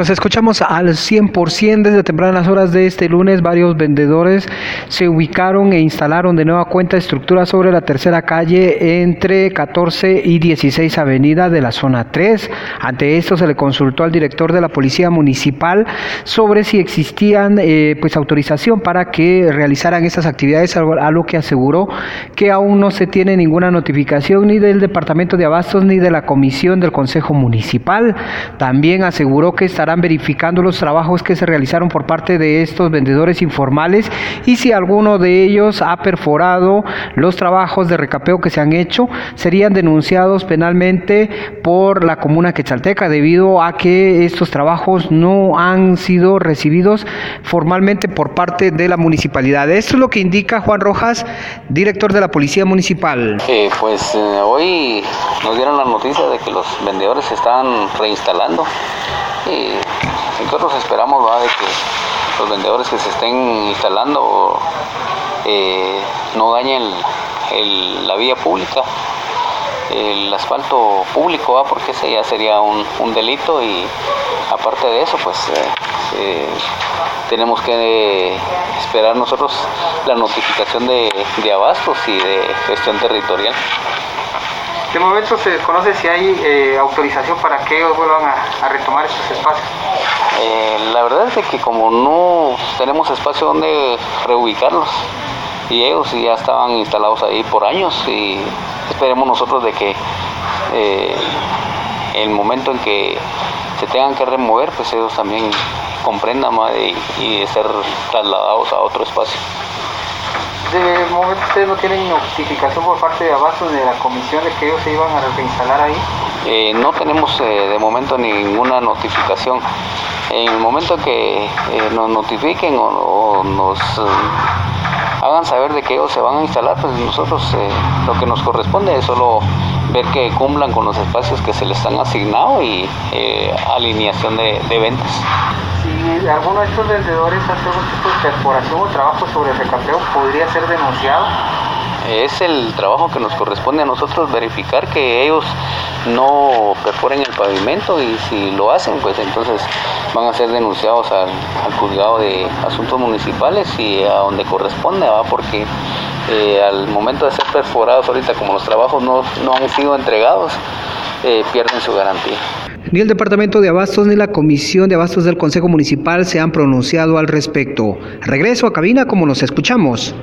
Nos escuchamos al 100% desde tempranas horas de este lunes. Varios vendedores se ubicaron e instalaron de nueva cuenta estructuras sobre la tercera calle entre 14 y 16 Avenida de la zona 3. Ante esto se le consultó al director de la Policía Municipal sobre si existían eh, pues autorización para que realizaran estas actividades, a lo que aseguró que aún no se tiene ninguna notificación ni del Departamento de Abastos ni de la Comisión del Consejo Municipal. También aseguró que estarán verificando los trabajos que se realizaron por parte de estos vendedores informales y si alguno de ellos ha perforado los trabajos de recapeo que se han hecho, serían denunciados penalmente por la comuna quechalteca debido a que estos trabajos no han sido recibidos formalmente por parte de la municipalidad. Esto es lo que indica Juan Rojas, director de la Policía Municipal. Eh, pues eh, hoy nos dieron la noticia de que los vendedores se están reinstalando y nosotros esperamos de que los vendedores que se estén instalando eh, no dañen la vía pública, el asfalto público, porque ese ya sería un, delito y aparte de eso, pues eh, eh, tenemos que esperar nosotros la notificación de abastos y de gestión territorial. De momento se desconoce si hay eh, autorización para que ellos vuelvan a, retomar estos espacios. Eh, la verdad es que como no tenemos espacio donde reubicarlos y ellos ya estaban instalados ahí por años y esperemos nosotros de que eh, el momento en que se tengan que remover pues ellos también comprendan y, y ser trasladados a otro espacio. De momento ustedes no tienen notificación por parte de Abastos de la comisión de que ellos se iban a reinstalar ahí. Eh, no tenemos eh, de momento ninguna notificación. En el momento que eh, nos notifiquen o, nos hagan saber de que ellos se van a instalar, pues nosotros lo que nos corresponde es solo ver que cumplan con los espacios que se les han asignado y alineación de ventas si alguno de estos vendedores hace algún tipo de perforación o trabajo sobre el recapeo, podría ser denunciado. Es el trabajo que nos corresponde a nosotros verificar que ellos no perforen el pavimento y si lo hacen, pues entonces van a ser denunciados al, juzgado de asuntos municipales y a donde corresponde, porque eh, al momento de ser perforados ahorita como los trabajos no, no han sido entregados, eh, pierden su garantía. Ni el Departamento de Abastos ni la Comisión de Abastos del Consejo Municipal se han pronunciado al respecto. Regreso a cabina como nos escuchamos.